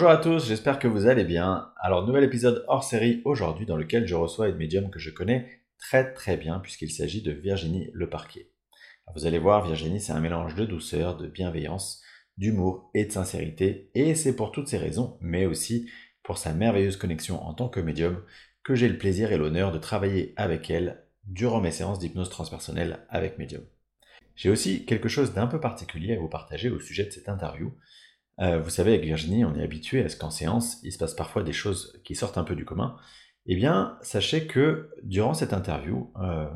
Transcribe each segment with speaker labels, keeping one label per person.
Speaker 1: Bonjour à tous, j'espère que vous allez bien. Alors, nouvel épisode hors série aujourd'hui dans lequel je reçois une médium que je connais très très bien puisqu'il s'agit de Virginie Le Parquet. Vous allez voir, Virginie, c'est un mélange de douceur, de bienveillance, d'humour et de sincérité et c'est pour toutes ces raisons, mais aussi pour sa merveilleuse connexion en tant que médium, que j'ai le plaisir et l'honneur de travailler avec elle durant mes séances d'hypnose transpersonnelle avec médium. J'ai aussi quelque chose d'un peu particulier à vous partager au sujet de cette interview, euh, vous savez, avec Virginie, on est habitué à ce qu'en séance, il se passe parfois des choses qui sortent un peu du commun. Eh bien, sachez que durant cette interview, euh,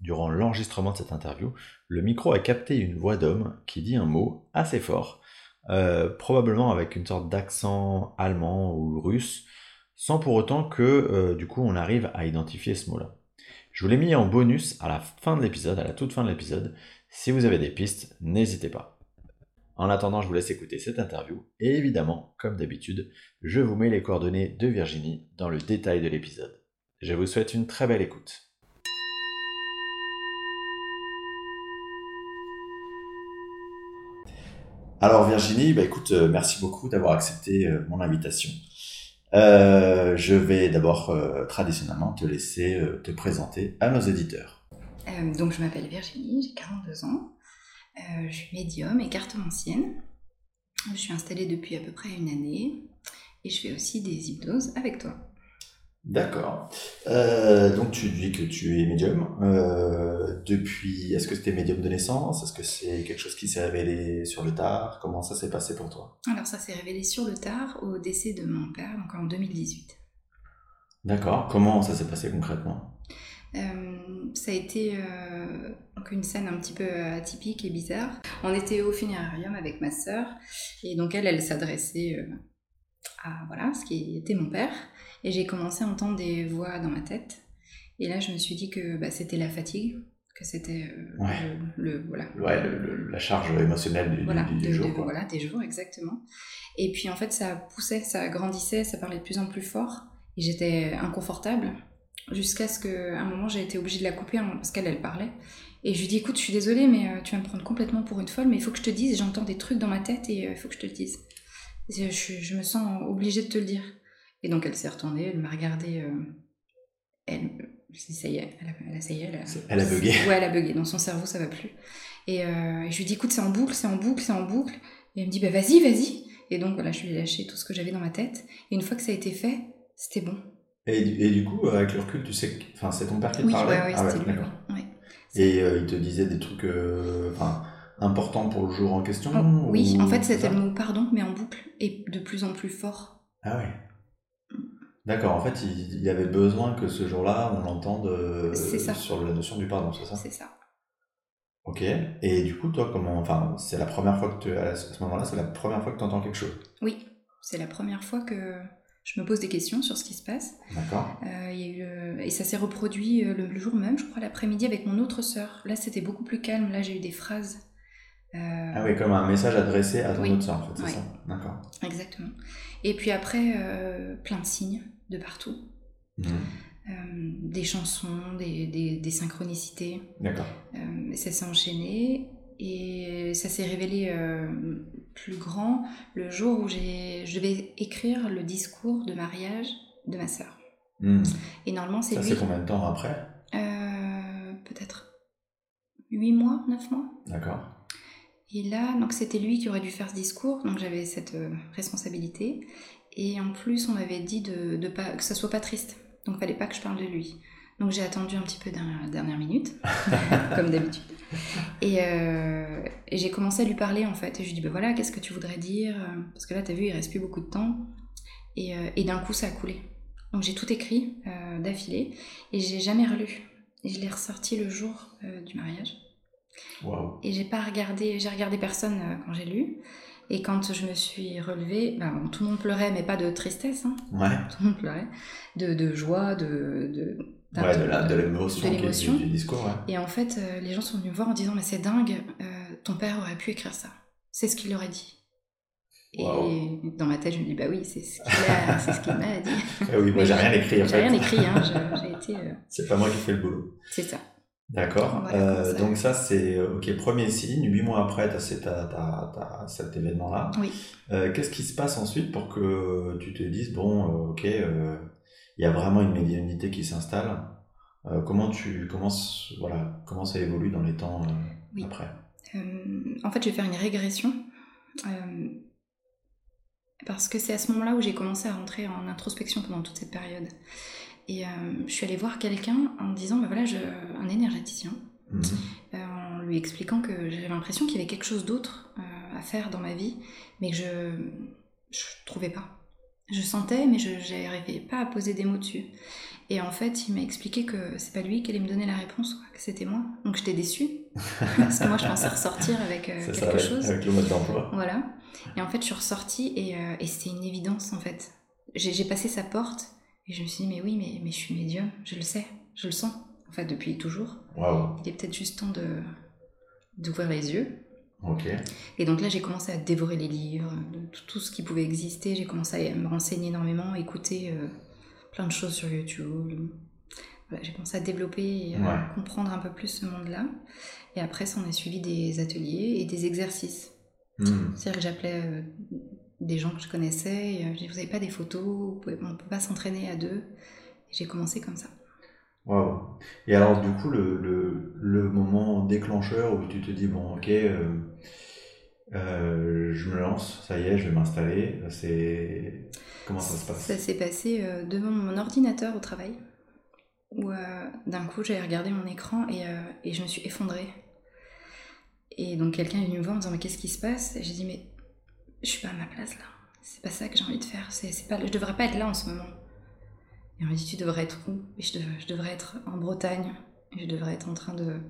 Speaker 1: durant l'enregistrement de cette interview, le micro a capté une voix d'homme qui dit un mot assez fort, euh, probablement avec une sorte d'accent allemand ou russe, sans pour autant que du coup on arrive à identifier ce mot-là. Je vous l'ai mis en bonus à la fin de l'épisode, à la toute fin de l'épisode. Si vous avez des pistes, n'hésitez pas. En attendant, je vous laisse écouter cette interview et évidemment, comme d'habitude, je vous mets les coordonnées de Virginie dans le détail de l'épisode. Je vous souhaite une très belle écoute. Alors Virginie, bah écoute, euh, merci beaucoup d'avoir accepté euh, mon invitation. Euh, je vais d'abord traditionnellement te laisser te présenter à nos éditeurs.
Speaker 2: donc je m'appelle Virginie, j'ai 42 ans. Euh, je suis médium et cartomancienne. Je suis installée depuis à peu près une année et je fais aussi des hypnoses avec toi.
Speaker 1: D'accord. Euh, donc tu dis que tu es médium. Euh, depuis, est-ce que c'était médium de naissance? Est-ce que c'est quelque chose qui s'est révélé sur le tard? Comment ça s'est passé pour toi?
Speaker 2: Alors ça s'est révélé sur le tard au décès de mon père, donc en 2018.
Speaker 1: D'accord. Comment ça s'est passé concrètement?
Speaker 2: Ça a été euh, une scène un petit peu atypique et bizarre. On était au funérarium avec ma sœur et donc elle, elle s'adressait euh, à voilà ce qui était mon père. Et j'ai commencé à entendre des voix dans ma tête. Et là je me suis dit que bah, c'était la fatigue que c'était le, voilà.
Speaker 1: Ouais, la charge émotionnelle du,
Speaker 2: voilà,
Speaker 1: du, jour
Speaker 2: voilà des jours exactement. Et puis en fait ça poussait ça grandissait ça parlait de plus en plus fort. Et j'étais inconfortable jusqu'à ce qu'à un moment j'ai été obligée de la couper parce qu'elle elle parlait. Et je lui dis écoute je suis désolée mais euh, tu vas me prendre complètement pour une folle mais il faut que je te dise j'entends des trucs dans ma tête et euh, il faut que je te le dise. Je, me sens obligée de te le dire. Et donc elle s'est retournée elle m'a regardé euh, elle ça y est elle a, ça y est
Speaker 1: elle a, bugué.
Speaker 2: Ouais elle a bugué dans son cerveau ça va plus. Et, je lui dis écoute c'est en boucle c'est en boucle c'est en boucle. Et elle me dit bah vas-y vas-y. Et donc voilà je lui ai lâché tout ce que j'avais dans ma tête. Et une fois que ça a été fait c'était bon
Speaker 1: et, et, du coup, avec le recul, tu sais que enfin, c'est ton père qui te
Speaker 2: oui,
Speaker 1: parlait
Speaker 2: Oui, ah c'était lui.
Speaker 1: Et euh, il te disait des trucs euh, importants pour le jour en question
Speaker 2: oh, Oui, en fait, c'était le mot pardon, mais en boucle, et de plus en plus fort.
Speaker 1: Ah ouais D'accord, en fait, il, y avait besoin que ce jour-là, on l'entende euh, sur la notion du pardon, c'est ça
Speaker 2: C'est ça.
Speaker 1: Ok, et du coup, toi, comment. Enfin, c'est la première fois que tu. À ce moment-là, c'est la première fois que tu entends quelque chose?
Speaker 2: Oui, c'est la première fois que je me pose des questions sur ce qui se passe.
Speaker 1: D'accord.
Speaker 2: Euh, eu, et ça s'est reproduit euh, le, jour même, je crois, l'après-midi avec mon autre sœur. Là, c'était beaucoup plus calme. Là, j'ai eu des phrases.
Speaker 1: Euh, ah oui, comme un message adressé à ton autre sœur, en fait, c'est ça? D'accord.
Speaker 2: Exactement. Et puis après, plein de signes de partout. Mhm. des chansons, des, des, des synchronicités.
Speaker 1: D'accord.
Speaker 2: ça s'est enchaîné. Et ça s'est révélé euh, plus grand le jour où je devais écrire le discours de mariage de ma sœur.
Speaker 1: Hmm.
Speaker 2: Et normalement, c'est
Speaker 1: Ça, c'est combien de temps après?
Speaker 2: Euh, Peut-être 8 mois, 9 mois.
Speaker 1: D'accord.
Speaker 2: Et là, donc c'était lui qui aurait dû faire ce discours, donc j'avais cette euh, responsabilité. Et en plus, on m'avait dit de, de pas, que ça soit pas triste, donc il fallait pas que je parle de lui. Donc j'ai attendu un petit peu la dernière minute, comme d'habitude. Euh, et, j'ai commencé à lui parler en fait. Et je lui dis, ben voilà, qu'est-ce que tu voudrais dire? Parce que là, tu as vu, il reste plus beaucoup de temps. Et, euh, et d'un coup, ça a coulé. Donc j'ai tout écrit euh, d'affilée et j'ai jamais relu. Et je l'ai ressorti le jour du mariage.
Speaker 1: Wow.
Speaker 2: Et j'ai pas regardé, j'ai regardé personne quand j'ai lu. Et quand je me suis relevée, ben, tout le monde pleurait, mais pas de tristesse. Hein.
Speaker 1: Ouais.
Speaker 2: Tout le monde pleurait. De, de joie, de, de
Speaker 1: ouais, de l'émotion du, discours.
Speaker 2: Et en fait, euh, les gens sont venus me voir en disant Mais c'est dingue, euh, ton père aurait pu écrire ça. C'est ce qu'il aurait dit. Et dans ma tête, je me dis Bah oui, c'est ce qu'il m'a dit.
Speaker 1: Ah oui, moi j'ai rien écrit en
Speaker 2: fait. J'ai rien écrit, hein, j'ai été. Euh,
Speaker 1: c'est pas moi qui fais le boulot.
Speaker 2: C'est ça.
Speaker 1: D'accord.
Speaker 2: Voilà, comment ça-
Speaker 1: donc ça, c'est ok. Premier signe. Huit mois après, t'as- t'as cet événement-là.
Speaker 2: Oui.
Speaker 1: Qu'est-ce qui se passe ensuite pour que tu te dises bon, ok, il y a vraiment une médiumnité qui s'installe. Euh, comment tu commences, voilà, comment ça évolue dans les temps euh,
Speaker 2: Oui.
Speaker 1: après?
Speaker 2: Euh, en fait, je vais faire une régression. parce que c'est à ce moment-là où j'ai commencé à rentrer en introspection pendant toute cette période. Et je suis allée voir quelqu'un en disant, bah voilà, je, un énergéticien,
Speaker 1: Mhm.
Speaker 2: en lui expliquant que j'avais l'impression qu'il y avait quelque chose d'autre à faire dans ma vie, mais que je je trouvais pas. Je sentais, mais je n'arrivais pas à poser des mots dessus. Et en fait, il m'a expliqué que c'est pas lui qui allait me donner la réponse, quoi, que c'était moi. Donc j'étais déçue, parce que moi je pensais ressortir avec euh, quelque
Speaker 1: ça, avec,
Speaker 2: chose.
Speaker 1: avec le mode d'emploi.
Speaker 2: Voilà. Et en fait, je suis ressortie et, euh, et c'était une évidence en fait. J'ai passé sa porte et je me suis dit, mais oui, mais, mais je suis médium, je le sais, je le sens. En fait, depuis toujours.
Speaker 1: Waouh.
Speaker 2: Il est peut-être juste temps de d'ouvrir les yeux. Et donc là, j'ai commencé à dévorer les livres, tout, ce qui pouvait exister. J'ai commencé à me renseigner énormément, écouter euh, plein de choses sur YouTube. Voilà, j'ai commencé à développer et à
Speaker 1: Ouais.
Speaker 2: comprendre un peu plus ce monde-là. Et après, ça en a suivi des ateliers et des exercices.
Speaker 1: Mhm.
Speaker 2: C'est-à-dire que j'appelais euh, des gens que je connaissais, et, euh, je disais, vous n'avez pas des photos, on ne peut pas s'entraîner à deux. Et j'ai commencé comme ça.
Speaker 1: Waouh. Et alors, du coup, le, le, le moment déclencheur où tu te dis, bon, ok, euh, euh, je me lance, ça y est, je vais m'installer, c'est... Comment ça se passe?
Speaker 2: Ça s'est passé euh, devant mon ordinateur au travail, où d'un coup j'ai regardé mon écran et, et je me suis effondrée. Et donc quelqu'un est venu me voir en me disant mais qu'est-ce qui se passe? J'ai dit mais je suis pas à ma place là. C'est pas ça que j'ai envie de faire. C'est pas, je devrais pas être là en ce moment. Et on m'a dit tu devrais être où? Et je, dev- je devrais être en Bretagne. Et je devrais être en train de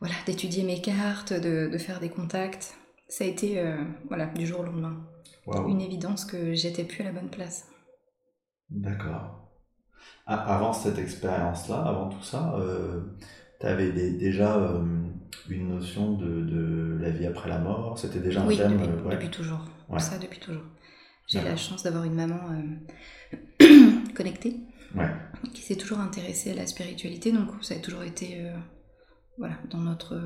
Speaker 2: voilà d'étudier mes cartes, de, de faire des contacts. Ça a été euh, voilà du jour au lendemain une évidence que j'étais plus à la bonne place.
Speaker 1: D'accord. Avant cette expérience-là, avant tout ça, tu avais déjà euh, une notion de, de la vie après la mort? C'était déjà un
Speaker 2: oui,
Speaker 1: thème
Speaker 2: depuis,
Speaker 1: euh, ouais.
Speaker 2: depuis toujours.
Speaker 1: Ouais.
Speaker 2: Ça, depuis toujours. J'ai la chance d'avoir une maman euh, connectée
Speaker 1: Ouais.
Speaker 2: qui s'est toujours intéressée à la spiritualité, donc ça a toujours été euh, voilà, dans, notre,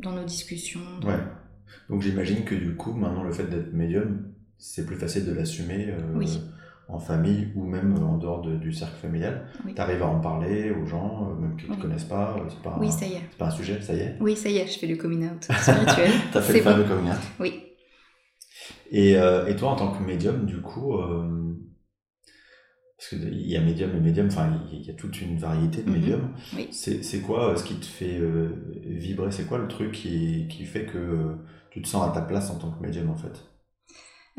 Speaker 2: dans nos discussions. dans-
Speaker 1: Ouais. Donc j'imagine que du coup, maintenant, le fait d'être médium, c'est plus facile de l'assumer euh,
Speaker 2: Oui.
Speaker 1: en famille ou même en dehors de- du cercle familial.
Speaker 2: Oui.
Speaker 1: Tu arrives à en parler aux gens, euh, même qui ne te
Speaker 2: Oui.
Speaker 1: connaissent pas, euh, c'est pas, un-
Speaker 2: ça y est.
Speaker 1: c'est pas un sujet, ça y est.
Speaker 2: Oui, ça y est, je fais du coming out spirituel.
Speaker 1: T'as fait le
Speaker 2: bon.
Speaker 1: fameux coming out.
Speaker 2: Oui.
Speaker 1: Et, euh, et toi, en tant que médium, du coup, euh, parce qu'il y a médium et médium, enfin, il y a toute une variété de
Speaker 2: Mhm.
Speaker 1: médiums.
Speaker 2: Oui.
Speaker 1: C'est quoi euh, ce qui te fait euh, vibrer? C'est quoi le truc qui, qui fait que euh, tu te sens à ta place en tant que médium, en fait?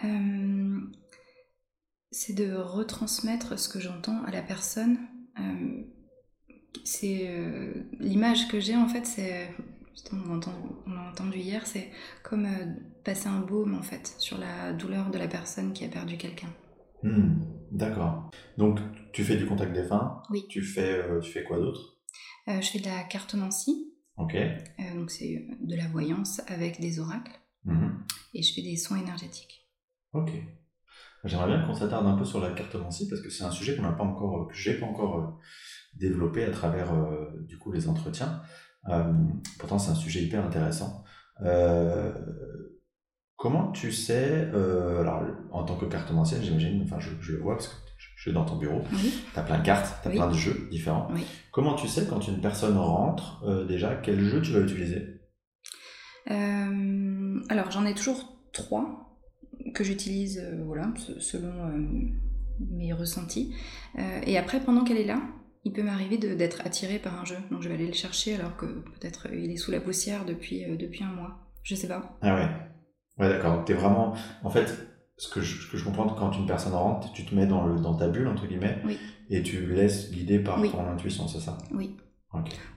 Speaker 2: Euh, c'est de retransmettre ce que j'entends à la personne. C'est l'image que j'ai en fait, c'est on a entendu, on a entendu hier, c'est comme passer un baume en fait sur la douleur de la personne qui a perdu quelqu'un.
Speaker 1: Hmm, D'accord. Donc, tu fais du contact défunt
Speaker 2: Oui.
Speaker 1: Tu fais, euh, tu fais quoi d'autre?
Speaker 2: Euh, je fais de la cartomancie,
Speaker 1: Ok.
Speaker 2: euh, donc c'est de la voyance avec des oracles,
Speaker 1: Mhm.
Speaker 2: et je fais des soins énergétiques.
Speaker 1: Ok. J'aimerais bien qu'on s'attarde un peu sur la cartomancie parce que c'est un sujet qu'on n'a pas encore, que j'ai pas encore développé à travers du coup les entretiens. Pourtant, c'est un sujet hyper intéressant. Euh, comment tu sais, euh, alors en tant que cartomancienne, j'imagine, enfin je, je le vois parce que je suis dans ton bureau,
Speaker 2: Oui.
Speaker 1: tu as plein de cartes, tu as
Speaker 2: Oui.
Speaker 1: plein de jeux différents.
Speaker 2: Oui.
Speaker 1: Comment tu sais quand une personne rentre, euh, déjà, quel jeu tu vas utiliser?
Speaker 2: Euh, alors j'en ai toujours trois que j'utilise voilà, se- selon mes ressentis. Et après, pendant qu'elle est là, il peut m'arriver d'être attirée par un jeu. Donc je vais aller le chercher alors que peut-être il est sous la poussière depuis, depuis un mois. Je sais pas.
Speaker 1: Ah ouais. Ouais, d'accord. Donc, t'es vraiment. En fait, ce que, je, que je comprends, quand une personne rentre, tu te mets dans, le, dans ta bulle, entre guillemets,
Speaker 2: Oui.
Speaker 1: et tu laisses guider par
Speaker 2: Oui.
Speaker 1: ton intuition, c'est ça?
Speaker 2: Oui.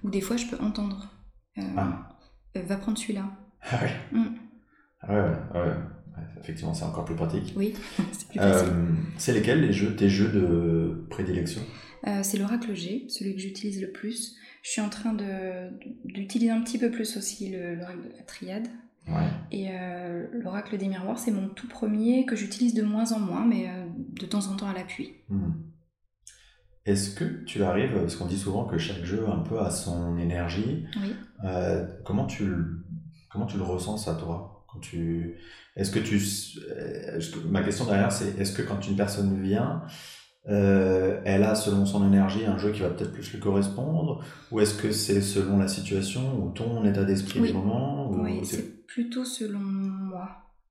Speaker 2: Ou des fois, je peux entendre. euh,
Speaker 1: Ah.
Speaker 2: euh, va prendre celui-là.
Speaker 1: Ah ouais.
Speaker 2: Mm.
Speaker 1: Ah ouais, ouais, Effectivement, c'est encore plus pratique.
Speaker 2: Oui, c'est plus facile.
Speaker 1: Euh, c'est lesquels les jeux, tes jeux de prédilection?
Speaker 2: C'est l'oracle G, celui que j'utilise le plus. Je suis en train de- d'utiliser un petit peu plus aussi le- l'oracle de la triade.
Speaker 1: Ouais.
Speaker 2: Et euh, l'oracle des miroirs, c'est mon tout premier que j'utilise de moins en moins, mais euh, de temps en temps à l'appui.
Speaker 1: Hmm. Est-ce que tu arrives, parce qu'on dit souvent que chaque jeu un peu a son énergie,
Speaker 2: Oui.
Speaker 1: euh, comment, tu le, comment tu le ressens ça toi quand tu, Est-ce que tu... est-ce que- ma question derrière c'est est-ce que quand une personne vient, euh, elle a selon son énergie un jeu qui va peut-être plus lui correspondre? Ou est-ce que c'est selon la situation ou ton état d'esprit
Speaker 2: Oui.
Speaker 1: du moment ou
Speaker 2: Oui,
Speaker 1: c'est-
Speaker 2: plutôt selon moi.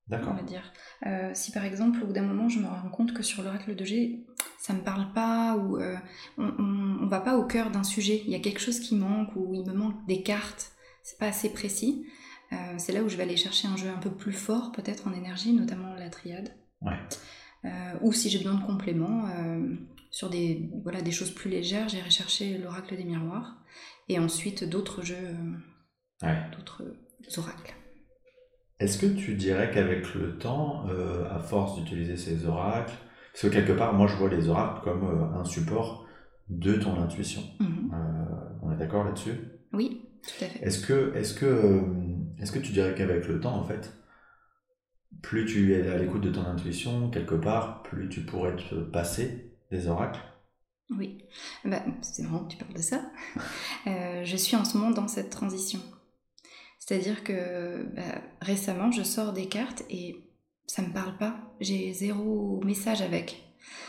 Speaker 2: on
Speaker 1: D'accord.
Speaker 2: va dire. Euh, si par exemple, au bout d'un moment, je me rends compte que sur l'oracle de G, ça me parle pas, ou euh, on, on, on va pas au cœur d'un sujet, il y a quelque chose qui manque, ou il me manque des cartes, c'est pas assez précis, c'est là où je vais aller chercher un jeu un peu plus fort, peut-être en énergie, notamment la triade.
Speaker 1: Ouais.
Speaker 2: Euh, ou si j'ai besoin de compléments, euh, sur des, voilà, des choses plus légères, j'irai chercher l'oracle des miroirs, et ensuite d'autres jeux, euh,
Speaker 1: Ouais.
Speaker 2: d'autres oracles.
Speaker 1: Est-ce que tu dirais qu'avec le temps, euh, à force d'utiliser ces oracles, parce que quelque part, moi je vois les oracles comme euh, un support de ton intuition.
Speaker 2: Mhm.
Speaker 1: Euh, on est d'accord là-dessus?
Speaker 2: Oui, tout à fait.
Speaker 1: Est-ce que, est-ce que, euh, est-ce que tu dirais qu'avec le temps, en fait, plus tu es à l'écoute de ton intuition, quelque part, plus tu pourrais te passer des oracles
Speaker 2: Oui, bah, c'est marrant que tu parles de ça. Euh, je suis en ce moment dans cette transition. C'est-à-dire que bah, récemment, je sors des cartes et ça me parle pas. J'ai zéro message avec.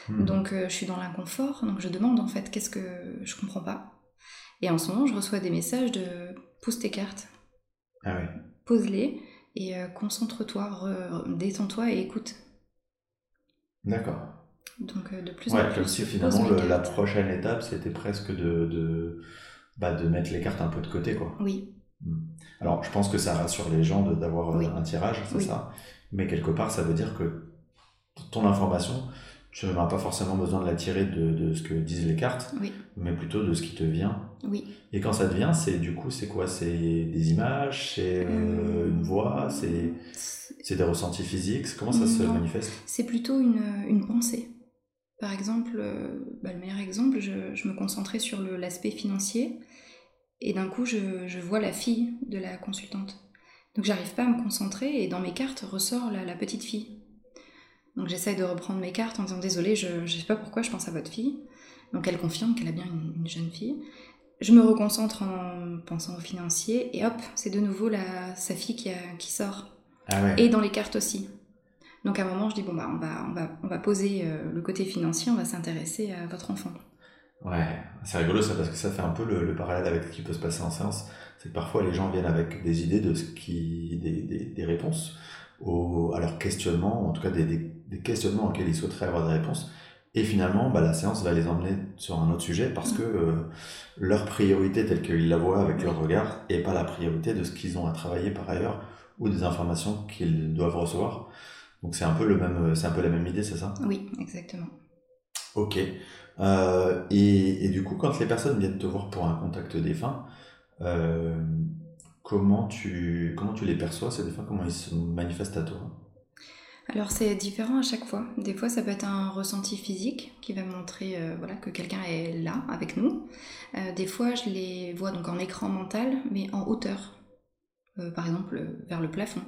Speaker 1: Hmm.
Speaker 2: Donc euh, je suis dans l'inconfort, donc je demande en fait qu'est-ce que je comprends pas. Et en ce moment, je reçois des messages de pousse tes cartes,
Speaker 1: Ah oui.
Speaker 2: pose-les et euh, concentre-toi, re- détends-toi et écoute.
Speaker 1: D'accord.
Speaker 2: Donc euh, de plus
Speaker 1: Ouais,
Speaker 2: en plus.
Speaker 1: comme si finalement le- la prochaine étape, c'était presque de, de, bah, de mettre les cartes un peu de côté, quoi.
Speaker 2: Oui,
Speaker 1: Alors, je pense que ça rassure les gens d'avoir euh,
Speaker 2: Oui.
Speaker 1: un tirage, c'est
Speaker 2: Oui.
Speaker 1: ça. Mais quelque part, ça veut dire que ton information, tu n'auras pas forcément besoin de la tirer de, de ce que disent les cartes,
Speaker 2: oui,
Speaker 1: mais plutôt de ce qui te vient.
Speaker 2: oui.
Speaker 1: Et quand ça te vient, c'est du coup, c'est quoi? C'est des images, c'est euh, une voix, c'est c'est des ressentis physiques? Comment ça se manifeste?
Speaker 2: C'est plutôt une, une pensée. Par exemple, euh, bah, le meilleur exemple, je, je me concentrais sur le- l'aspect financier et d'un coup, je, je vois la fille de la consultante. Donc, j'arrive pas à me concentrer et dans mes cartes ressort la, la petite fille. Donc, j'essaye de reprendre mes cartes en disant désolé, je, je sais pas pourquoi je pense à votre fille. Donc, elle confirme qu'elle a bien une, une jeune fille. Je me reconcentre en pensant au financier et hop, c'est de nouveau la, sa fille qui, a- qui sort
Speaker 1: Ah ouais.
Speaker 2: et dans les cartes aussi. Donc à un moment, je dis bon bah on va on va on va poser euh, le côté financier, on va s'intéresser à votre enfant.
Speaker 1: Ouais, c'est rigolo ça parce que ça fait un peu le, le parallèle avec ce qui peut se passer en séance. C'est que parfois les gens viennent avec des idées de ce qui, des, des, des réponses au, à leurs questionnements, en tout cas des, des, des questionnements auxquels ils souhaiteraient avoir des réponses. Et finalement, bah, la séance va les emmener sur un autre sujet parce que euh, leur priorité telle qu'ils la voient avec leur regard est pas la priorité de ce qu'ils ont à travailler par ailleurs ou des informations qu'ils doivent recevoir. Donc c'est un peu le même, c'est un peu la même idée, c'est ça?
Speaker 2: Oui, exactement.
Speaker 1: Ok. Euh, et, et du coup, quand les personnes viennent te voir pour un contact défunt, euh, comment tu comment tu les perçois ces défunts? Comment ils se manifestent à toi?
Speaker 2: Alors c'est différent à chaque fois. Des fois ça peut être un ressenti physique qui va montrer euh, voilà que quelqu'un est là avec nous. Euh, des fois je les vois donc en écran mental mais en hauteur. Euh, par exemple vers le plafond.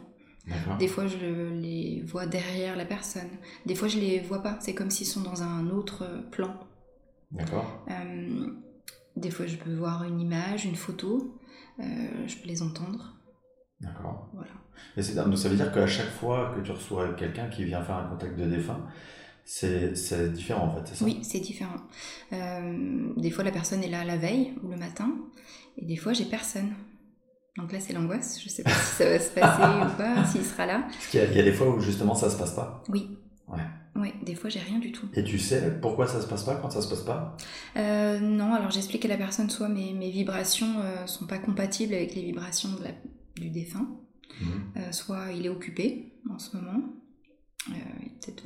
Speaker 2: Des fois, je le- les vois derrière la personne. Des fois, je les vois pas. C'est comme s'ils sont dans un autre plan.
Speaker 1: D'accord.
Speaker 2: Des fois, je peux voir une image, une photo. Je peux les entendre.
Speaker 1: D'accord.
Speaker 2: Voilà.
Speaker 1: Et donc ça veut dire qu'à chaque fois que tu reçois quelqu'un qui vient faire un contact de défunt, c'est différent en fait, c'est ça?
Speaker 2: Oui, c'est différent. Euh, des fois, la personne est là la veille ou le matin. Et des fois, j'ai personne. Donc là, c'est l'angoisse. Je sais pas si ça va se passer ou pas, s'il sera là.
Speaker 1: Parce qu'il y, a- il y a des fois où justement ça se passe pas?
Speaker 2: Oui.
Speaker 1: Ouais.
Speaker 2: Ouais, des fois, j'ai rien du tout.
Speaker 1: Et tu sais pourquoi ça se passe pas quand ça se passe pas?
Speaker 2: Euh, non, alors j'explique à la personne, soit mes, mes vibrations euh, sont pas compatibles avec les vibrations de la- du défunt,
Speaker 1: Mhm.
Speaker 2: euh, soit il est occupé en ce moment, euh,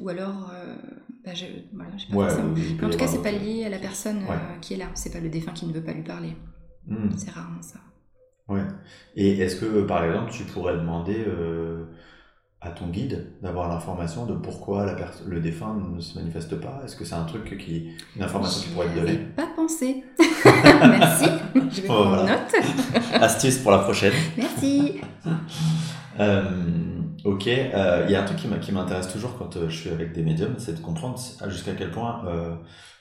Speaker 2: ou alors, euh, bah, je, voilà, j'ai pas
Speaker 1: Ouais.
Speaker 2: Mais en tout cas, c'est pas lié à la personne
Speaker 1: Ouais.
Speaker 2: qui est là, c'est pas le défunt qui ne veut pas lui parler,
Speaker 1: Mhm.
Speaker 2: c'est rarement ça.
Speaker 1: Ouais. Et est-ce que, par exemple, tu pourrais demander à ton guide d'avoir l'information de pourquoi la le défunt ne se manifeste pas Est-ce que c'est un truc qui, une information qui pourrait
Speaker 2: avais
Speaker 1: donner?
Speaker 2: Pas pensé. Merci, je vais
Speaker 1: Oh,
Speaker 2: prendre
Speaker 1: voilà.
Speaker 2: note.
Speaker 1: Astuce pour la prochaine.
Speaker 2: Merci.
Speaker 1: Euh, Ok, euh, il y a un truc qui m'intéresse toujours quand euh, je suis avec des médiums, c'est de comprendre jusqu'à quel point euh,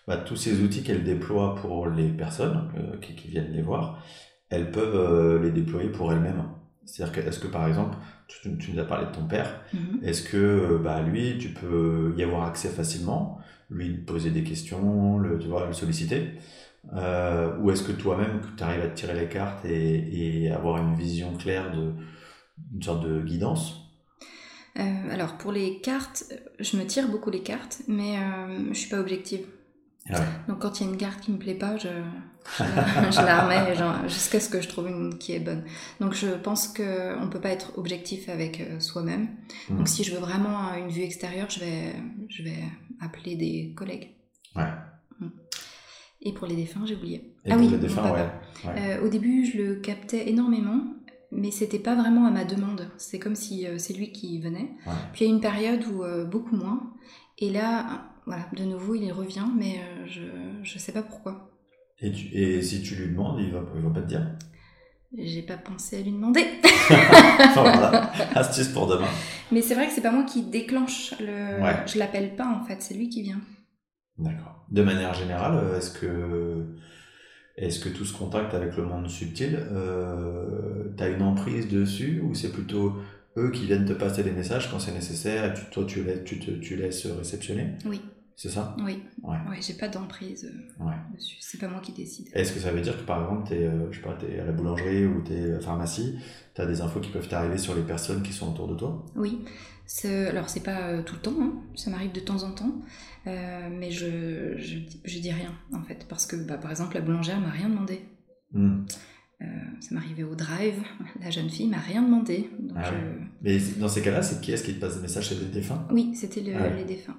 Speaker 1: bah, tous ces outils qu'elles déploient pour les personnes qui, qui, viennent les voir, elles peuvent les déployer pour elles-mêmes. C'est-à-dire que, est-ce que par exemple, tu, nous as parlé de ton père, mm-hmm. est-ce que bah, lui, tu peux y avoir accès facilement, lui poser des questions, le, tu vois, le solliciter ou est-ce que toi-même, tu arrives à te tirer les cartes et, et avoir une vision claire de, une sorte de guidance?
Speaker 2: Euh, alors pour les cartes, je me tire beaucoup les cartes, mais euh, je suis pas objective. Donc quand il y a une carte qui me plaît pas, je, la, remets jusqu'à ce que je trouve une qui est bonne. Donc je pense qu'on ne peut pas être objectif avec euh, soi-même. Hmm. Donc si je veux vraiment une vue extérieure, je vais, je vais appeler des collègues. Ouais. Hmm. Et pour les défunts, j'ai oublié.
Speaker 1: ah oui, les défunts, ouais.
Speaker 2: au début, je le captais énormément mais c'était pas vraiment à ma demande. C'est comme si euh, c'est lui qui venait. Puis il y a une période où euh, beaucoup moins. Et là, voilà, de nouveau, il revient, mais euh, je, je sais pas pourquoi.
Speaker 1: Et, et, si tu lui demandes, il va, il va pas te dire?
Speaker 2: J'ai pas pensé à lui demander.
Speaker 1: voilà, astuce pour demain.
Speaker 2: Mais c'est vrai que c'est pas moi qui déclenche le. Je l'appelle pas en fait, c'est lui qui vient.
Speaker 1: D'accord. De manière générale, est-ce que est-ce que tout ce contact avec le monde subtil, euh, tu as une emprise dessus ou c'est plutôt eux qui viennent te passer des messages quand c'est nécessaire et toi tu, laisses, tu, te, tu laisses réceptionner?
Speaker 2: Oui.
Speaker 1: C'est ça?
Speaker 2: Oui. Ouais. ouais j'ai pas d'emprise euh, dessus. C'est pas moi qui décide.
Speaker 1: Est-ce que ça veut dire que par exemple, tu es, euh, je sais pas, à la boulangerie ou à la pharmacie, tu as des infos qui peuvent t'arriver sur les personnes qui sont autour de toi?
Speaker 2: Oui. Alors, c'est pas euh, tout le temps, hein. ça m'arrive de temps en temps, euh, mais je, je, je, dis rien en fait, parce que bah, par exemple, la boulangère m'a rien demandé. Hmm. Euh, ça m'arrivait au drive, la jeune fille m'a rien demandé.
Speaker 1: Ah mais dans ces cas-là, c'est qui est-ce qui te passe des messages? C'est des défunts?
Speaker 2: Oui, c'était ah les défunts.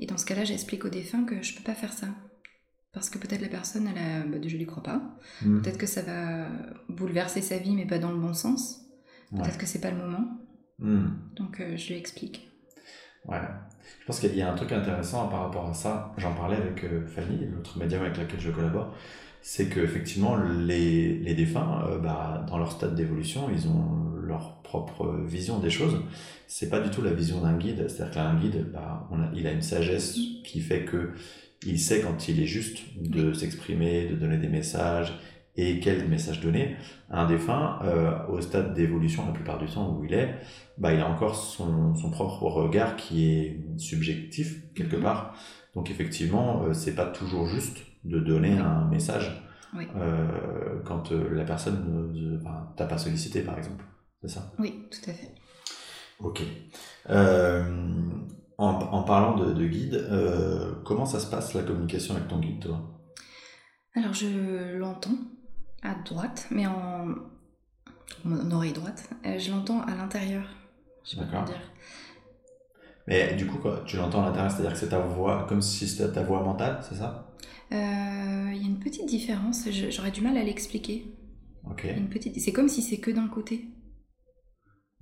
Speaker 2: Et dans ce cas-là, j'explique aux défunts que je peux pas faire ça. Parce que peut-être la personne, elle a, bah, je lui crois pas. Hmm. Peut-être que ça va bouleverser sa vie, mais pas dans le bon sens. Peut-être que c'est pas le moment. Hmm. Donc euh, je lui explique.
Speaker 1: Ouais. Je pense qu'il y a un truc intéressant par rapport à ça. J'en parlais avec euh, Fanny, l'autre médium avec laquelle je collabore. C'est qu'effectivement, les, les défunts, euh, bah, dans leur stade d'évolution, ils ont leur propre vision des choses. C'est pas du tout la vision d'un guide. C'est-à-dire qu'un guide, bah, on a, il a une sagesse hmm. qui fait que il sait quand il est juste de s'exprimer, de donner des messages et quel message donner. Un défunt, au stade d'évolution, la plupart du temps où il est, bah, il a encore son, son, propre regard qui est subjectif quelque mhm. part. Donc effectivement, euh, c'est pas toujours juste de donner un message euh, quand euh, la personne ne t'a pas sollicité, par exemple. C'est ça?
Speaker 2: Oui, tout à fait.
Speaker 1: Ok. Euh, en, en, parlant de, de guide, comment ça se passe la communication avec ton guide, toi?
Speaker 2: Alors je l'entends à droite, mais en mon oreille droite. je l'entends à l'intérieur D'accord.
Speaker 1: Mais du coup, tu l'entends à l'intérieur, c'est-à-dire que c'est ta voix, comme si c'était ta voix mentale, c'est ça?
Speaker 2: Il euh, y a une petite différence, j'aurais du mal à l'expliquer. Ok. Une petite... C'est comme si c'est que d'un côté.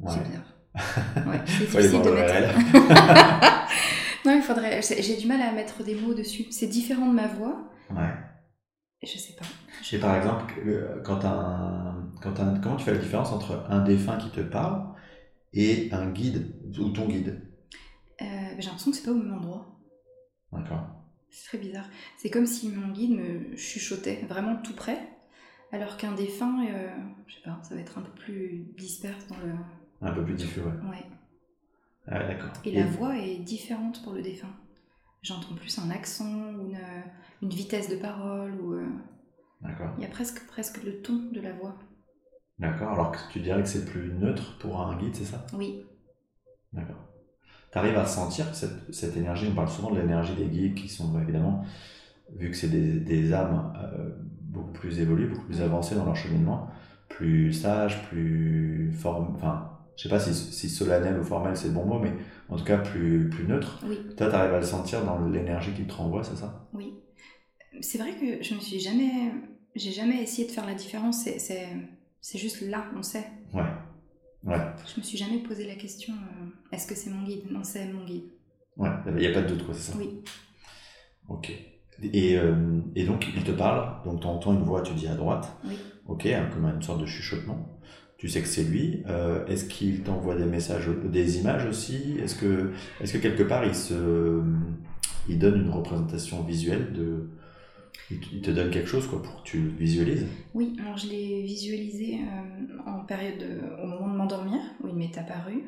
Speaker 2: Ouais. C'est bizarre. Ouais, c'est difficile de mettre. non, il faudrait. J'ai du mal à mettre des mots dessus. C'est différent de ma voix. Ouais. Je sais pas.
Speaker 1: Et par exemple, quand un, quand un, comment tu fais la différence entre un défunt qui te parle et un guide, ou ton guide?
Speaker 2: Euh, J'ai l'impression que c'est pas au même endroit.
Speaker 1: D'accord.
Speaker 2: C'est très bizarre. C'est comme si mon guide me chuchotait vraiment tout près, alors qu'un défunt, euh, je sais pas, ça va être un peu plus disperse dans le.
Speaker 1: Un peu plus diffus, ouais.
Speaker 2: Ouais.
Speaker 1: Ah, d'accord.
Speaker 2: Et, la voix est différente pour le défunt. J'entends plus un accent une, une, vitesse de parole ou. Euh, d'accord. Il y a presque, presque le ton de la voix.
Speaker 1: D'accord, alors que tu dirais que c'est plus neutre pour un guide, c'est ça?
Speaker 2: Oui.
Speaker 1: D'accord. Tu arrives à sentir cette, cette, énergie, on parle souvent de l'énergie des guides qui sont bah, évidemment, vu que c'est des, des, âmes euh, beaucoup plus évoluées, beaucoup plus avancées dans leur cheminement, plus sages, plus formes, enfin, je sais pas si, si solennel ou formel c'est le bon mot, mais en tout cas plus, plus neutre.
Speaker 2: Oui.
Speaker 1: Toi, tu arrives à le sentir dans l'énergie qu'ils te renvoient, c'est ça?
Speaker 2: Oui. C'est vrai que je me suis jamais, j'ai jamais essayé de faire la différence. C'est c'est juste là, on sait.
Speaker 1: Ouais. ouais.
Speaker 2: Je me suis jamais posé la question euh, est-ce que c'est mon guide? Non, c'est mon guide.
Speaker 1: Ouais, il n'y a pas de doute, quoi, c'est ça?
Speaker 2: Oui.
Speaker 1: Ok. Et, euh, et, donc, il te parle, donc tu entends une voix, tu dis à droite.
Speaker 2: Oui.
Speaker 1: Ok, comme une sorte de chuchotement. Tu sais que c'est lui. Euh, est-ce qu'il t'envoie des messages, des images aussi? Est-ce que, est que quelque part il se, il donne une représentation visuelle de, il te donne quelque chose quoi pour que tu le visualises?
Speaker 2: Oui, alors je l'ai visualisé euh, en période au moment de m'endormir où il m'est apparu.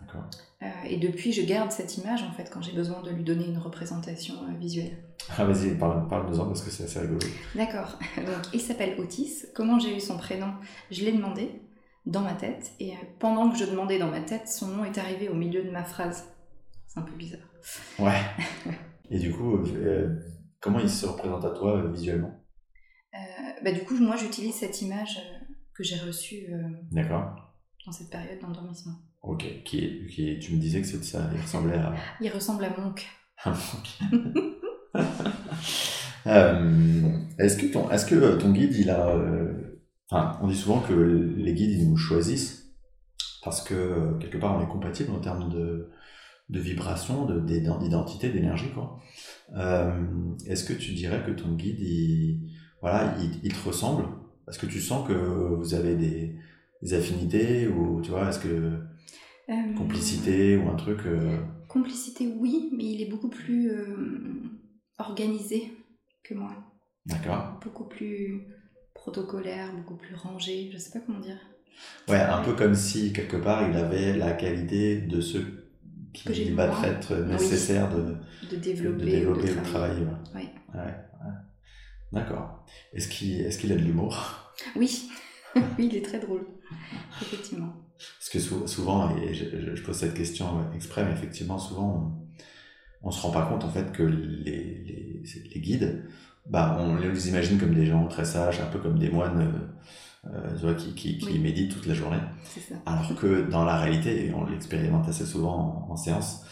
Speaker 2: D'accord. Euh, et depuis, je garde cette image en fait quand j'ai besoin de lui donner une représentation visuelle.
Speaker 1: Ah vas-y, parle, parle-nous-en parce que c'est assez rigolo.
Speaker 2: D'accord. Donc il s'appelle Otis. Comment j'ai eu son prénom? Je l'ai demandé dans ma tête. Et euh, pendant que je demandais dans ma tête, son nom est arrivé au milieu de ma phrase. C'est un peu bizarre.
Speaker 1: Ouais. Et du coup, euh, comment il se représente à toi euh, visuellement?
Speaker 2: Bah, Du coup, moi, j'utilise cette image que j'ai reçue D'accord. dans cette période d'endormissement.
Speaker 1: Ok. Qui, qui tu me disais que ça, il ressemblait à...
Speaker 2: il ressemble à Monk.
Speaker 1: À Monk. est-ce que, ton, est-ce que ton guide, il a on dit souvent que les guides, ils nous choisissent parce que euh, quelque part, on est compatible en termes de, de vibration, d'identité, d'énergie. Euh, est-ce que tu dirais que ton guide, il, voilà, il, te ressemble? Est-ce que tu sens que vous avez des, affinités ou tu vois, est-ce que euh, complicité ou un truc
Speaker 2: Complicité, oui, mais il est beaucoup plus organisé que moi.
Speaker 1: D'accord.
Speaker 2: Beaucoup plus protocolaire, beaucoup plus rangé, je sais pas comment dire.
Speaker 1: Ouais, un peu comme si quelque part il avait la qualité de ce qui va être nécessaire de,
Speaker 2: de, développer,
Speaker 1: de développer
Speaker 2: de
Speaker 1: ou de travailler.
Speaker 2: Ouais.
Speaker 1: ouais, D'accord. Est-ce qu'il est qu'il a de l'humour?
Speaker 2: Oui. oui, il est très drôle, effectivement.
Speaker 1: Parce que souvent, et je, pose cette question exprès, mais effectivement, souvent, on ne se rend pas compte en fait que les, les, les guides bah, on les imagine comme des gens très sages, un peu comme des moines euh, euh qui, qui, qui méditent toute la journée.
Speaker 2: Ça.
Speaker 1: Alors que dans la réalité, et on l'expérimente assez souvent en, séance,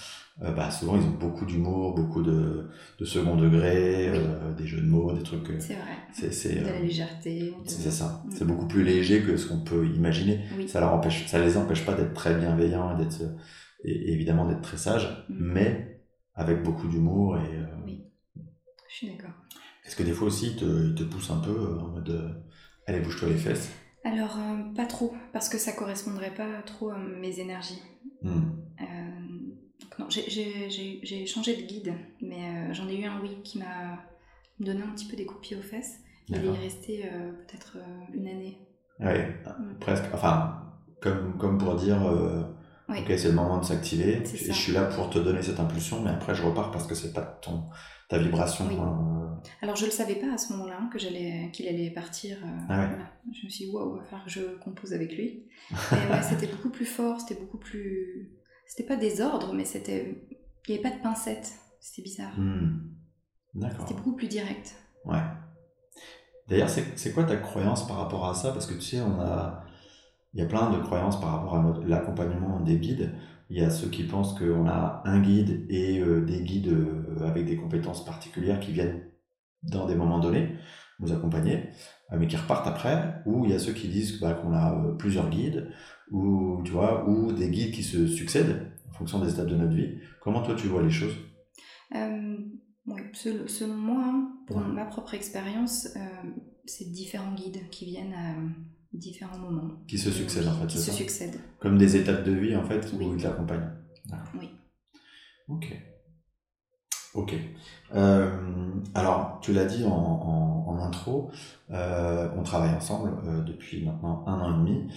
Speaker 1: euh, bah, souvent ils ont beaucoup d'humour, beaucoup de, de second degré, euh, des jeux de mots, des trucs.
Speaker 2: C'est vrai. C'est, de la légèreté.
Speaker 1: C'est ça. Mm. C'est beaucoup plus léger que ce qu'on peut imaginer. Ça leur empêche, ça les empêche pas d'être très bienveillants et d'être, et, évidemment d'être très sages, mm. mais avec beaucoup d'humour et.
Speaker 2: oui. Je suis d'accord.
Speaker 1: Est-ce que des fois aussi, il te, te pousse un peu euh, en mode euh, allez, bouge-toi les fesses?
Speaker 2: Alors, euh, pas trop, parce que ça correspondrait pas trop à mes énergies.
Speaker 1: Hmm.
Speaker 2: non, j'ai changé de guide, mais j'en ai eu un, oui, qui m'a donné un petit peu des coups de pied aux fesses. Il est resté peut-être une année.
Speaker 1: Oui, hmm. presque. Enfin, comme, comme pour dire. Ok, c'est le moment de s'activer. Je suis là pour te donner cette impulsion, mais après je repars parce que c'est pas ton ta vibration.
Speaker 2: Alors je le savais pas à ce moment-là hein, que j'allais qu'il allait partir. Euh,
Speaker 1: ah
Speaker 2: je me suis dit waouh, il va falloir que je compose avec lui. c'était beaucoup plus fort, c'était beaucoup plus. C'était pas des ordres, mais c'était. Il n'y avait pas de pincettes. C'était bizarre.
Speaker 1: Hmm. D'accord.
Speaker 2: C'était beaucoup plus direct.
Speaker 1: Ouais. D'ailleurs, c'est quoi ta croyance par rapport à ça? Parce que tu sais, on a. Il y a plein de croyances par rapport à l'accompagnement des guides. Il y a ceux qui pensent qu'on a un guide et euh, des guides euh, avec des compétences particulières qui viennent dans des moments donnés nous accompagner, euh, mais qui repartent après. Ou il y a ceux qui disent bah, qu'on a plusieurs guides, ou, tu vois, ou des guides qui se succèdent en fonction des étapes de notre vie. Comment toi tu vois les choses?
Speaker 2: Selon, moi, hein, pour ma propre expérience, c'est différents guides qui viennent à différents moments.
Speaker 1: Qui se succèdent en fait,
Speaker 2: Qui se succèdent.
Speaker 1: Comme des étapes de vie en fait où ils t'accompagnent.
Speaker 2: Oui.
Speaker 1: Ok. Ok. Euh, alors, tu l'as dit en, en, intro, euh, on travaille ensemble euh, depuis maintenant un an et demi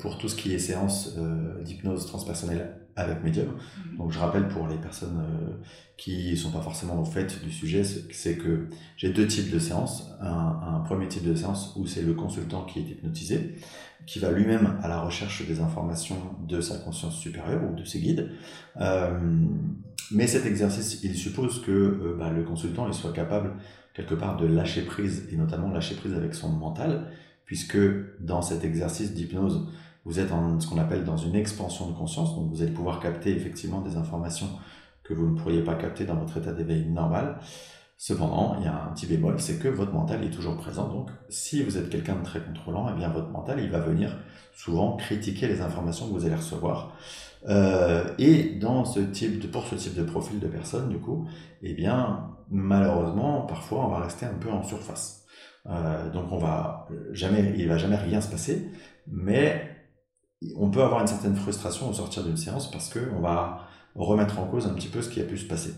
Speaker 1: pour tout ce qui est séance d'hypnose transpersonnelle avec Medium. Mhm. Donc je rappelle pour les personnes euh, qui sont pas forcément au fait du sujet, c'est que j'ai deux types de séances. Un, premier type de séance où c'est le consultant qui est hypnotisé, qui va lui-même à la recherche des informations de sa conscience supérieure ou de ses guides. Euh, mais cet exercice, il suppose que euh, bah, le consultant il soit capable quelque part de lâcher prise, et notamment lâcher prise avec son mental, puisque dans cet exercice d'hypnose, vous êtes en ce qu'on appelle dans une expansion de conscience, donc vous allez pouvoir capter effectivement des informations que vous ne pourriez pas capter dans votre état d'éveil normal. Cependant, il y a un petit bémol, c'est que votre mental est toujours présent. Donc, si vous êtes quelqu'un de très contrôlant, eh bien votre mental, il va venir souvent critiquer les informations que vous allez recevoir. Euh, et dans ce type de, pour ce type de profil de personne, du coup, eh bien, malheureusement, parfois, on va rester un peu en surface. Euh, donc on va jamais, il va jamais rien se passer, mais on peut avoir une certaine frustration au sortir d'une séance parce qu'on va remettre en cause un petit peu ce qui a pu se passer.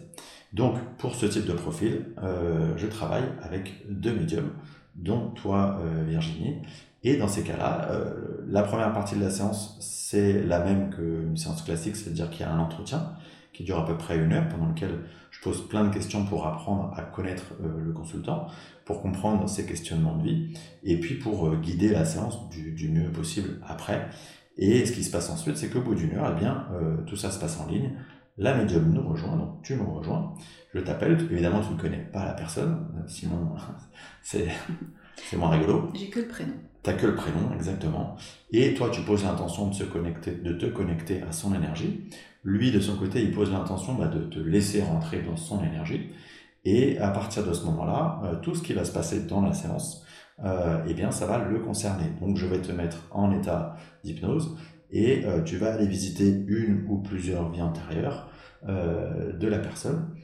Speaker 1: Donc, pour ce type de profil, euh, je travaille avec deux médiums, dont toi, euh, Virginie. Et dans ces cas-là, euh, la première partie de la séance, c'est la même qu'une séance classique, c'est-à-dire qu'il y a un entretien qui dure à peu près une heure, pendant lequel je pose plein de questions pour apprendre à connaître le consultant, pour comprendre ses questionnements de vie, et puis pour guider la séance du, du mieux possible après. Et ce qui se passe ensuite, c'est qu'au bout d'une heure, eh bien, euh, tout ça se passe en ligne. La médium nous rejoint, donc tu nous rejoins. Je t'appelle, évidemment tu ne connais pas la personne, euh, sinon c'est moins rigolo.
Speaker 2: J'ai que le prénom.
Speaker 1: Tu n'as que le prénom, exactement. Et toi, tu poses l'intention de, se connecter, de te connecter à son énergie. Lui, de son côté, il pose l'intention bah, de te laisser rentrer dans son énergie. Et à partir de ce moment-là, euh, tout ce qui va se passer dans la séance, euh, eh bien, ça va le concerner. Donc, je vais te mettre en état d'hypnose et euh, tu vas aller visiter une ou plusieurs vies antérieures euh, de la personne.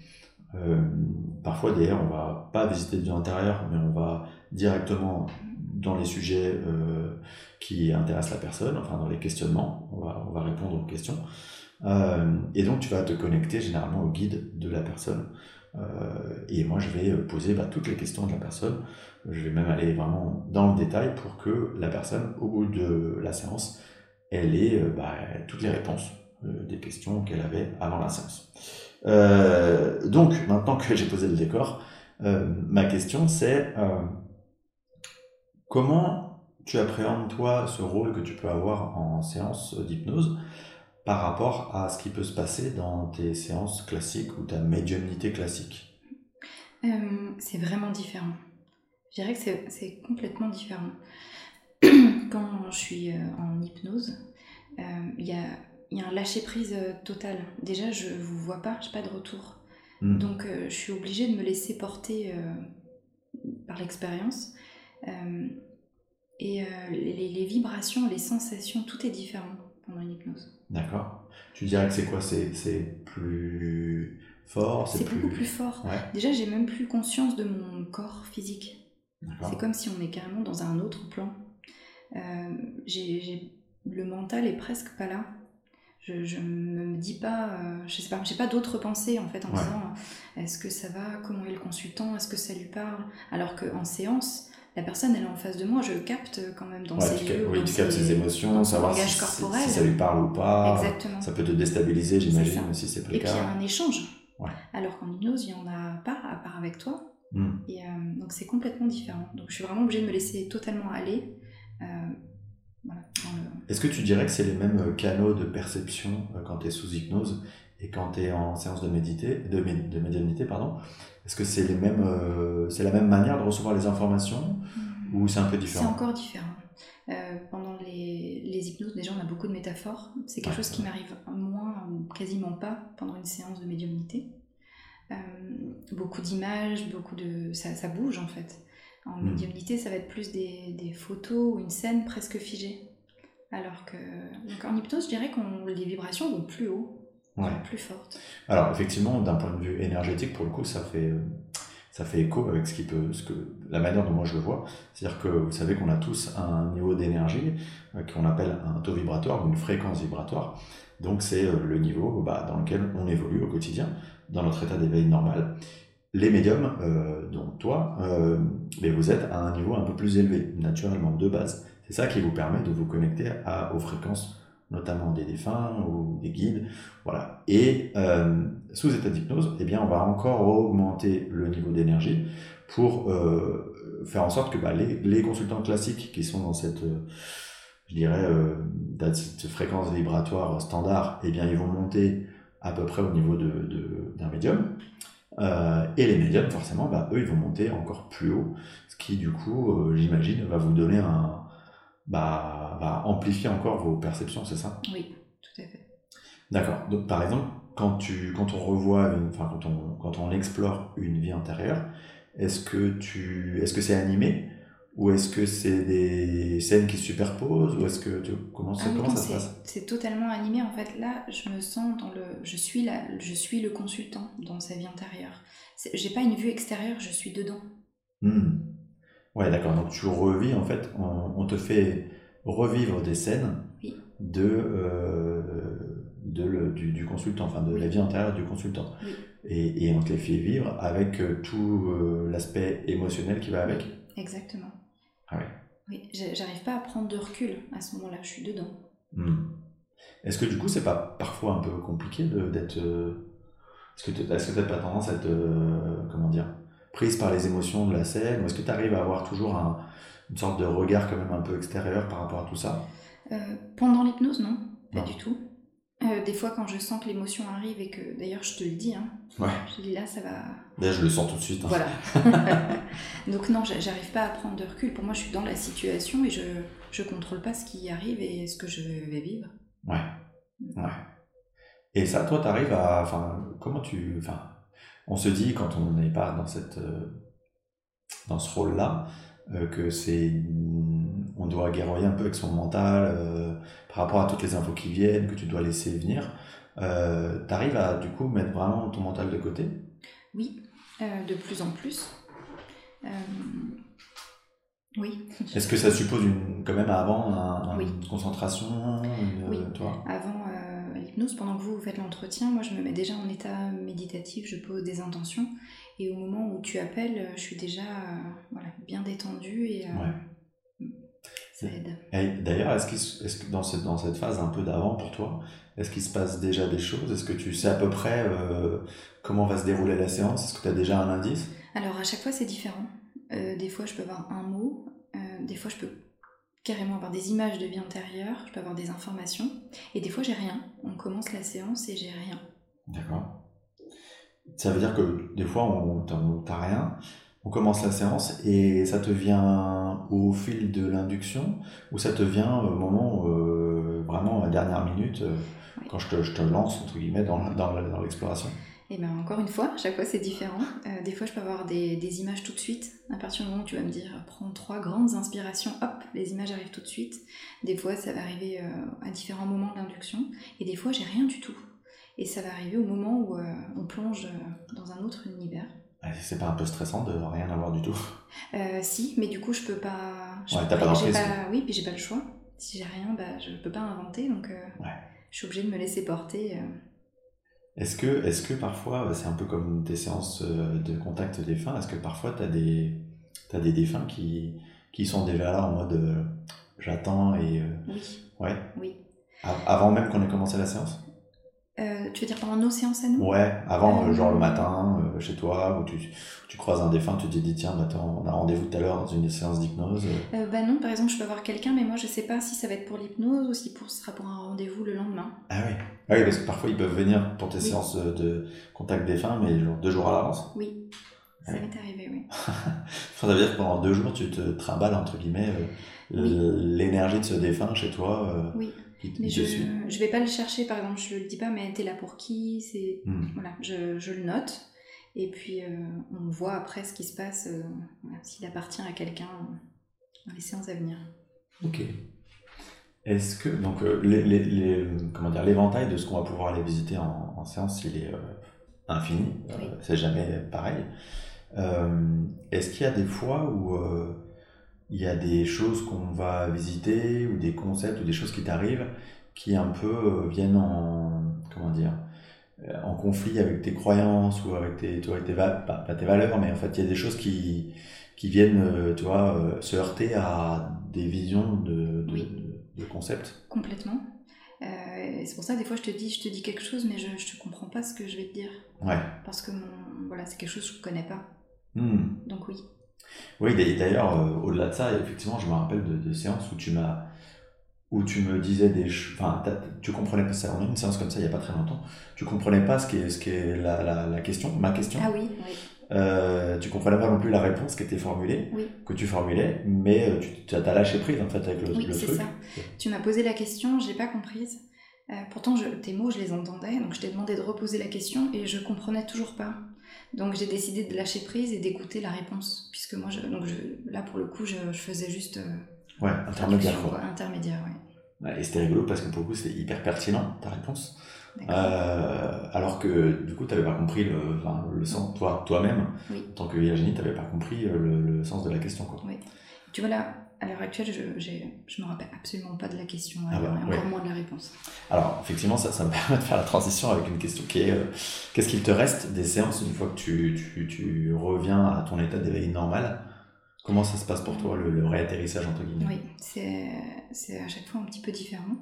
Speaker 1: parfois, d'ailleurs, on va pas visiter de vie antérieure, mais on va directement dans les sujets qui intéressent la personne, enfin dans les questionnements, on va, on va répondre aux questions. et donc, tu vas te connecter généralement au guide de la personne. Et moi, je vais poser bah, toutes les questions de la personne je vais même aller vraiment dans le détail pour que la personne, au bout de la séance, elle ait euh, bah, toutes les réponses euh, des questions qu'elle avait avant la séance. Euh, donc, maintenant que j'ai posé le décor, ma question c'est comment tu appréhendes toi ce rôle que tu peux avoir en séance d'hypnose? Par rapport à ce qui peut se passer dans tes séances classiques ou ta médiumnité classique
Speaker 2: C'est vraiment différent. Je dirais que c'est complètement différent. Quand je suis euh, en hypnose, euh, il y, a, y, a, un lâcher-prise euh, total. Déjà, je ne vous vois pas, je n'ai pas de retour. Hmm. Donc, je suis obligée de me laisser porter par l'expérience. et les, les, vibrations, les sensations, tout est différent une hypnose.
Speaker 1: D'accord. Tu dirais que c'est quoi? C'est plus fort?
Speaker 2: C'est plus... beaucoup plus fort. Déjà, j'ai même plus conscience de mon corps physique. C'est comme si on est carrément dans un autre plan. Euh, j'ai, le mental est presque pas là. Je, je me dis pas, euh, je sais pas, j'ai pas d'autres pensées en fait en disant est-ce que ça va, comment est le consultant, est-ce que ça lui parle? Alors qu'en séance, la personne elle est en face de moi, je capte quand même dans ses yeux,
Speaker 1: oui, tu captes ses émotions, savoir si, corporel. si, ça lui parle ou pas. Exactement. Ça peut te déstabiliser, j'imagine, si c'est pas
Speaker 2: le cas. Et puis il y a un échange. Alors qu'en hypnose, il y en a pas à part avec toi. Hmm. Et euh, donc c'est complètement différent. Donc je suis vraiment obligée de me laisser totalement aller. Euh,
Speaker 1: Est-ce que tu dirais que c'est les mêmes euh, canaux de perception quand tu es sous hypnose et quand tu es en séance de, méditer, de, de médiumnité pardon Est-ce que c'est les mêmes, c'est la même manière de recevoir les informations hmm. ou c'est un peu différent
Speaker 2: C'est encore différent. pendant les, les, hypnoses, déjà, on a beaucoup de métaphores. C'est quelque chose qui m'arrive moins ou quasiment pas pendant une séance de médiumnité. Euh, beaucoup d'images, beaucoup de. Ça, ça, bouge en fait. En hmm. médiumnité, ça va être plus des, des, photos ou une scène presque figée. Alors que. Donc en hypnose, je dirais que les vibrations vont plus haut, plus fortes.
Speaker 1: Alors effectivement, d'un point de vue énergétique, pour le coup, ça fait. Ça fait écho avec ce qui peut, ce que, la manière dont moi je le vois. C'est-à-dire que vous savez qu'on a tous un niveau d'énergie euh, qu'on appelle un taux vibratoire ou une fréquence vibratoire. Donc c'est euh, le niveau bah, dans lequel on évolue au quotidien dans notre état d'éveil normal. Les médiums, euh, donc toi, euh, mais vous êtes à un niveau un peu plus élevé, naturellement, de base. C'est ça qui vous permet de vous connecter à, aux fréquences, notamment des défunts ou des guides. Voilà. Et euh, sous état d'hypnose, eh bien, on va encore augmenter le niveau d'énergie pour euh, faire en sorte que bah, les, consultants classiques qui sont dans cette, euh, je dirais, cette fréquence vibratoire standard, eh bien, ils vont monter à peu près au niveau d'un de, médium. Et les médiums, forcément, bah, eux, ils vont monter encore plus haut, ce qui, du coup, j'imagine, va vous donner un. Bah, va amplifier encore vos perceptions, c'est ça?
Speaker 2: Oui, tout à fait.
Speaker 1: D'accord. Donc, par exemple, quand, tu, quand on revoit, une, enfin, quand on, quand on explore une vie antérieure, est-ce que tu, est-ce que c'est animé? Ou est-ce que c'est des scènes qui se superposent? Ou est-ce que tu, comment, ah comment ça se passe?
Speaker 2: C'est totalement animé. En fait, là, je me sens dans le. Je suis, là, je suis le consultant dans sa vie intérieure. J'ai pas une vue extérieure, je suis dedans.
Speaker 1: Hmm. Ouais, d'accord. Donc tu revis, en fait, on, te fait revivre des scènes
Speaker 2: Oui.
Speaker 1: de, euh, de le- du, du consultant, enfin de la vie antérieure du consultant.
Speaker 2: Oui.
Speaker 1: Et, et on te les fait vivre avec euh, tout euh, l'aspect émotionnel qui va avec.
Speaker 2: Exactement.
Speaker 1: Ah ouais.
Speaker 2: Oui, j'arrive pas à prendre de recul à ce moment-là, je suis dedans.
Speaker 1: Hmm. Est-ce que du coup, c'est pas parfois un peu compliqué d'être. Est-ce que tu n'as pas tendance à être. euh, comment dire Prise par les émotions de la scène Ou est-ce que tu arrives à avoir toujours un- une sorte de regard quand même un peu extérieur par rapport à tout ça?
Speaker 2: Euh, pendant l'hypnose, non, pas
Speaker 1: Non.
Speaker 2: du tout. Euh, des fois, quand je sens que l'émotion arrive et que, d'ailleurs, je te le dis, hein,
Speaker 1: Ouais.
Speaker 2: je te dis là, ça va.
Speaker 1: Là, je le sens tout de suite. hein.
Speaker 2: Voilà. Donc, non, j'a- j'arrive pas à prendre de recul. Pour moi, je suis dans la situation et je, je contrôle pas ce qui arrive et ce que je vais vivre.
Speaker 1: Ouais. Ouais. Et ça, toi, tu arrives à. Enfin, comment tu. Enfin, on se dit quand on n'est pas dans cette. euh, dans ce rôle-là, euh, que c'est. On doit guerroyer un peu avec son mental euh, par rapport à toutes les infos qui viennent, que tu dois laisser venir. Euh, tu arrives à, du coup, mettre vraiment ton mental de côté?
Speaker 2: Oui, euh, de plus en plus. Oui.
Speaker 1: Est-ce que ça suppose une, quand même avant un- un-
Speaker 2: Oui.
Speaker 1: une concentration une,
Speaker 2: Oui.
Speaker 1: toi?
Speaker 2: Avant l'hypnose, pendant que vous, vous faites l'entretien, moi je me mets déjà en état méditatif, je pose des intentions et au moment où tu appelles, euh, je suis déjà euh, voilà, bien détendue et euh,
Speaker 1: Ouais.
Speaker 2: ça aide.
Speaker 1: D'ailleurs, est-ce, que dans cette, dans cette phase un peu d'avant pour toi, est-ce qu'il se passe déjà des choses? Est-ce que tu sais à peu près euh, comment va se dérouler la séance? Est-ce que tu as déjà un indice?
Speaker 2: Alors à chaque fois c'est différent. Des fois je peux avoir un mot, des fois je peux carrément avoir des images de vie antérieure, je peux avoir des informations et des fois j'ai rien. On commence la séance et j'ai rien.
Speaker 1: D'accord. Ça veut dire que des fois, on t'as rien, on commence la séance et ça te vient au fil de l'induction ou ça te vient au moment euh, vraiment à la dernière minute euh,
Speaker 2: Oui.
Speaker 1: quand je te, je te lance entre guillemets dans, dans l'exploration?
Speaker 2: Et bien encore une fois, chaque fois c'est différent. Euh, des fois je peux avoir des, des images tout de suite. À partir du moment où tu vas me dire prends trois grandes inspirations, hop, les images arrivent tout de suite. Des fois ça va arriver euh, à différents moments de l'induction. Et des fois j'ai rien du tout. Et ça va arriver au moment où euh, on plonge dans un autre univers.
Speaker 1: C'est pas un peu stressant de rien avoir du tout?
Speaker 2: Si, mais du coup je peux pas. je
Speaker 1: Ouais, t'as pas
Speaker 2: pas- Oui, puis j'ai pas le choix. Si j'ai rien, bah, je peux pas inventer, donc
Speaker 1: Ouais.
Speaker 2: je suis obligée de me laisser porter.
Speaker 1: Est-ce que, est que parfois, euh, c'est un peu comme tes séances euh, de contact défunt, est-ce que parfois tu as des, t'as des défunts qui, qui sont déjà là en mode euh, j'attends et. euh,
Speaker 2: Oui,
Speaker 1: ouais,
Speaker 2: oui.
Speaker 1: A- avant même qu'on ait commencé la séance?
Speaker 2: Euh, tu veux dire pendant nos séances à nous?
Speaker 1: Ouais, avant, genre le matin, chez toi, où tu, tu croises un défunt, tu te dis tiens, bah, attends, on a rendez-vous tout à l'heure dans une séance d'hypnose. euh,
Speaker 2: bah non, par exemple, je peux avoir quelqu'un, mais moi je sais pas si ça va être pour l'hypnose ou si pour, ce sera pour un rendez-vous le lendemain.
Speaker 1: Ah oui. Ah oui, parce que parfois ils peuvent venir pour tes
Speaker 2: Oui.
Speaker 1: séances de contact défunt, mais genre deux jours à l'avance.
Speaker 2: Oui, ça
Speaker 1: Ouais.
Speaker 2: m'est arrivé, oui.
Speaker 1: Ça veut dire que pendant deux jours, tu te trimbales, entre guillemets, euh,
Speaker 2: Oui.
Speaker 1: l'énergie de ce défunt chez toi. euh,
Speaker 2: Oui, mais je, je vais pas le chercher, par exemple, je le dis pas, mais t'es là pour qui C'est
Speaker 1: Hmm.
Speaker 2: voilà, je, je le note et puis euh, on voit après ce qui se passe, euh, s'il appartient à quelqu'un euh, dans les séances à venir.
Speaker 1: Ok. Est-ce que donc les, les- les- comment dire l'éventail de ce qu'on va pouvoir aller visiter en, en séance, il est euh, infini. Euh, c'est jamais pareil. Euh, Est-ce qu'il y a des fois où il y a des choses qu'on va visiter ou des concepts ou des choses qui t'arrivent qui un peu viennent en comment dire en conflit avec tes croyances ou avec tes, tu vois, avec tes va- pas, pas tes valeurs, mais en fait il y a des choses qui qui viennent, euh, tu vois, euh, se heurter à des visions de, de, de- concepts.
Speaker 2: Complètement. Euh, c'est pour ça des fois je te dis, je te dis quelque chose, mais je, je te comprends pas ce que je vais te dire
Speaker 1: Ouais.
Speaker 2: parce que mon, voilà, c'est quelque chose que je connais pas.
Speaker 1: Hmm.
Speaker 2: Donc oui.
Speaker 1: Oui, d'a- d'ailleurs, euh, au-delà de ça, effectivement, je me rappelle de, de séances où tu m'as où tu me disais des ch- enfin tu comprenais pas ça on a eu une séance comme ça il y a pas très longtemps tu comprenais pas ce qui est ce qui est la, la, la question ma question
Speaker 2: Ah oui, oui,
Speaker 1: euh, tu comprenais pas non plus la réponse qui était formulée
Speaker 2: oui.
Speaker 1: que tu formulais mais euh, tu as lâché prise en fait avec le,
Speaker 2: Oui,
Speaker 1: le truc
Speaker 2: ça. Tu m'as posé la question, je l'ai pas comprise. Euh, pourtant, je- tes mots, je les entendais, donc je t'ai demandé de reposer la question et je comprenais toujours pas. Donc j'ai décidé de lâcher prise et d'écouter la réponse, puisque moi, je, donc je- là pour le coup, je, je faisais juste euh,
Speaker 1: ouais intermédiaire quoi
Speaker 2: intermédiaire, ouais.
Speaker 1: Ouais, et c'était rigolo parce que pour le coup c'est hyper pertinent ta réponse. Euh, alors que du coup tu n'avais pas compris le, enfin, le sens toi toi-même
Speaker 2: Oui.
Speaker 1: en tant que Virginie tu n'avais pas compris euh, le, le sens de la question quoi
Speaker 2: Tu vois là, à l'heure actuelle, je, je me rappelle absolument pas de la question,
Speaker 1: ah bah,
Speaker 2: et encore moins de la réponse.
Speaker 1: Alors, effectivement, ça, ça me permet de faire la transition avec une question qui est qu'est-ce qu'il te reste des séances une fois que tu, tu, tu reviens à ton état d'éveil normal? Comment ça se passe pour toi, le, réatterrissage entre guillemets?
Speaker 2: Oui, c'est à chaque fois un petit peu différent.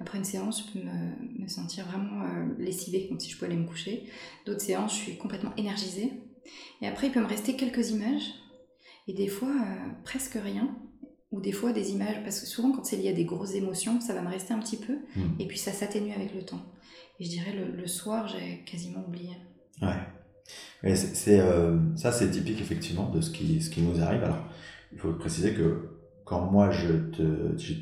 Speaker 2: Après une séance, je peux me, me sentir vraiment euh, lessivée, comme si je pouvais aller me coucher. D'autres séances, je suis complètement énergisée. Et après, il peut me rester quelques images, et des fois, euh, presque rien. Ou des fois, des images, parce que souvent, quand c'est lié à des grosses émotions, ça va me rester un petit peu, hmm. et puis ça s'atténue avec le temps. Et je dirais, le, le soir, j'ai quasiment oublié.
Speaker 1: Ouais c'est, euh, ça, c'est typique effectivement de ce qui, ce qui nous arrive. Alors, il faut préciser que quand moi je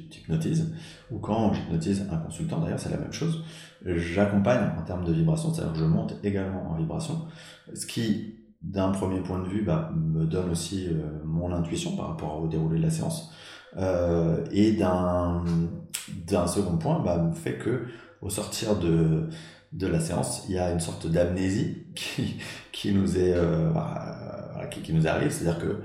Speaker 1: t'hypnotise, ou quand j'hypnotise un consultant, d'ailleurs, c'est la même chose, j'accompagne en termes de vibration, c'est-à-dire que je monte également en vibration, ce qui, d'un premier point de vue, bah, me donne aussi euh, mon intuition par rapport au déroulé de la séance, euh, et d'un, d'un second point, bah, me fait que, au sortir de, de la séance, il y a une sorte d'amnésie qui, qui nous est euh, qui, qui, nous arrive, c'est-à-dire que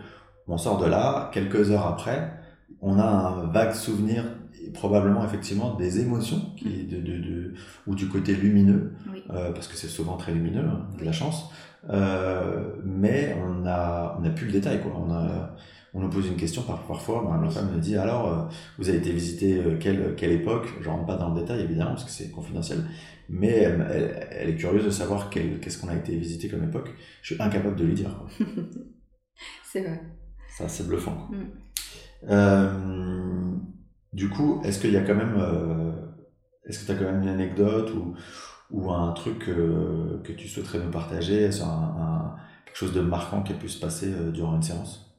Speaker 1: on sort de là, quelques heures après, on a un vague souvenir, probablement effectivement des émotions qui, de, de, de ou du côté lumineux, euh, parce que c'est souvent très lumineux, hein, de la chance, euh, mais on a plus le détail quoi. On a on nous pose une question parfois, ma femme me dit alors, euh, vous avez été visité euh, quelle, quelle époque? Je rentre pas dans le détail évidemment parce que c'est confidentiel, mais elle, elle, est curieuse de savoir qu'est-ce qu'on a été visité comme époque. Je suis incapable de lui dire.
Speaker 2: c'est vrai.
Speaker 1: Ça, c'est bluffant. Mm. Euh, du coup, est-ce qu'il y a quand même, est-ce que tu as quand même une anecdote ou, ou un truc que tu souhaiterais nous partager sur un, quelque chose de marquant qui a pu se passer durant une séance?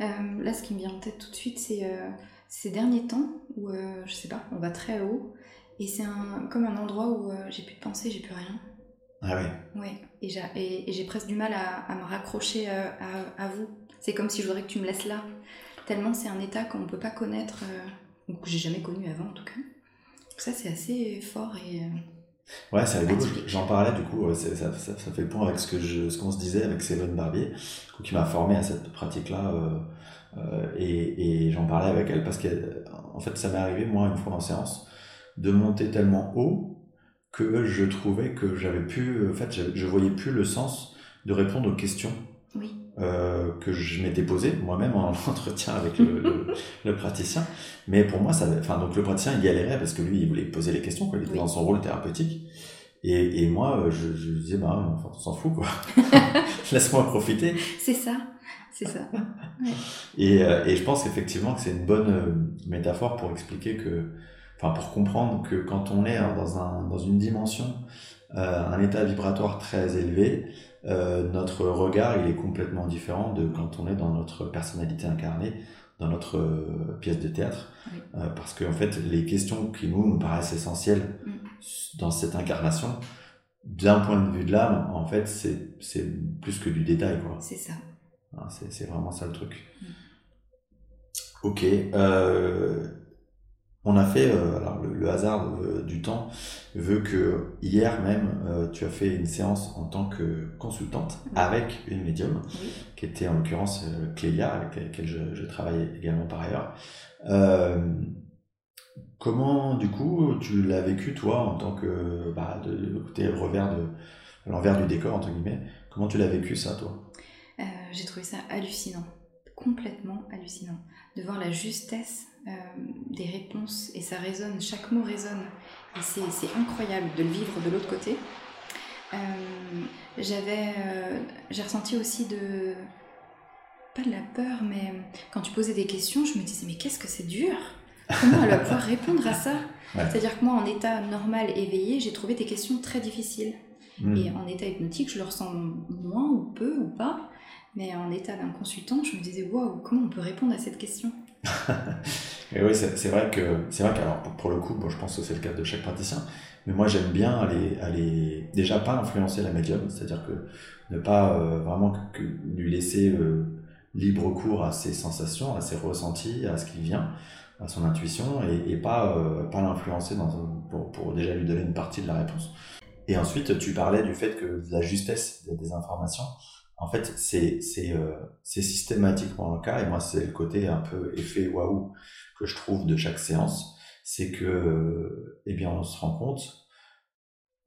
Speaker 2: Là, ce qui me vient en tête tout de suite, c'est euh, ces derniers temps où, euh, je sais pas, on va très haut et c'est un, comme un endroit où j'ai plus de pensée, j'ai plus rien.
Speaker 1: Ah oui
Speaker 2: Ouais, et j'ai presque du mal à, me raccrocher à, vous. C'est comme si je voudrais que tu me laisses là. Tellement c'est un état qu'on ne peut pas connaître, ou que j'ai jamais connu avant en tout cas. Donc ça, c'est assez fort et.
Speaker 1: Ouais, c'est rigolo. J'en parlais du coup, ça, ça, ça, fait le point avec ce que je, ce qu'on se disait avec Céline Barbier, qui m'a formé à cette pratique-là. Euh, euh, et, et j'en parlais avec elle parce que, en fait, ça m'est arrivé moi une fois en séance de monter tellement haut que je trouvais que j'avais plus, en fait, je voyais plus le sens de répondre aux questions.
Speaker 2: Oui.
Speaker 1: Euh, que je m'étais posé moi-même en entretien avec le, le, praticien. Mais pour moi, ça, enfin, donc le praticien, il galérait parce que lui, il voulait poser les questions, quoi. Il était dans son rôle thérapeutique. Et, et moi, je, je disais, bah, enfin, on s'en fout, quoi. Laisse-moi profiter.
Speaker 2: C'est ça. C'est ça.
Speaker 1: et, euh, et je pense qu'effectivement que c'est une bonne euh, métaphore pour expliquer que, enfin, pour comprendre que quand on est dans, un, dans une dimension, euh, un état vibratoire très élevé, euh, notre regard il est complètement différent de quand on est dans notre personnalité incarnée, dans notre euh, pièce de théâtre, euh, parce qu'en fait les questions qui nous nous paraissent essentielles mm. dans cette incarnation, d'un point de vue de l'âme, en fait c'est c'est plus que du détail quoi.
Speaker 2: C'est ça.
Speaker 1: Hein, c'est vraiment ça le truc. Mm. Ok. On a fait, euh, alors le, hasard euh, du temps veut que hier même, euh, tu as fait une séance en tant que consultante avec une médium, qui était en l'occurrence Clélia, avec laquelle je, je, travaille également par ailleurs. comment, du coup, tu l'as vécu, toi, en tant que, bah, de, côté revers de, l'envers du décor, entre guillemets, comment tu l'as vécu ça, toi?
Speaker 2: J'ai trouvé ça hallucinant, complètement hallucinant, de voir la justesse euh, des réponses et ça résonne, chaque mot résonne. Et c'est incroyable de le vivre de l'autre côté. Euh, j'avais, euh, j'ai ressenti aussi de, pas de la peur, mais quand tu posais des questions, je me disais mais qu'est-ce que c'est dur? Comment elle va pouvoir répondre à ça? C'est-à-dire que moi, en état normal éveillé, j'ai trouvé tes questions très difficiles. Hmm. Et en état hypnotique, je le ressens moins ou peu ou pas. Mais en état d'un consultant, je me disais waouh, comment on peut répondre à cette question
Speaker 1: et oui, c'est vrai que c'est vrai qu'alors pour, le coup, bon, je pense que c'est le cas de chaque praticien, mais moi j'aime bien aller, aller déjà pas influencer la médium, c'est-à-dire que ne pas euh, vraiment que, lui laisser euh, libre cours à ses sensations, à ses ressentis, à ce qui vient, à son intuition, et, et pas, euh, pas l'influencer pour, pour déjà lui donner une partie de la réponse. Et ensuite, tu parlais du fait que la justesse des informations, en fait, c'est c'est euh, systématiquement le cas. Et moi, c'est le côté un peu effet waouh que je trouve de chaque séance, c'est que eh bien, on se rend compte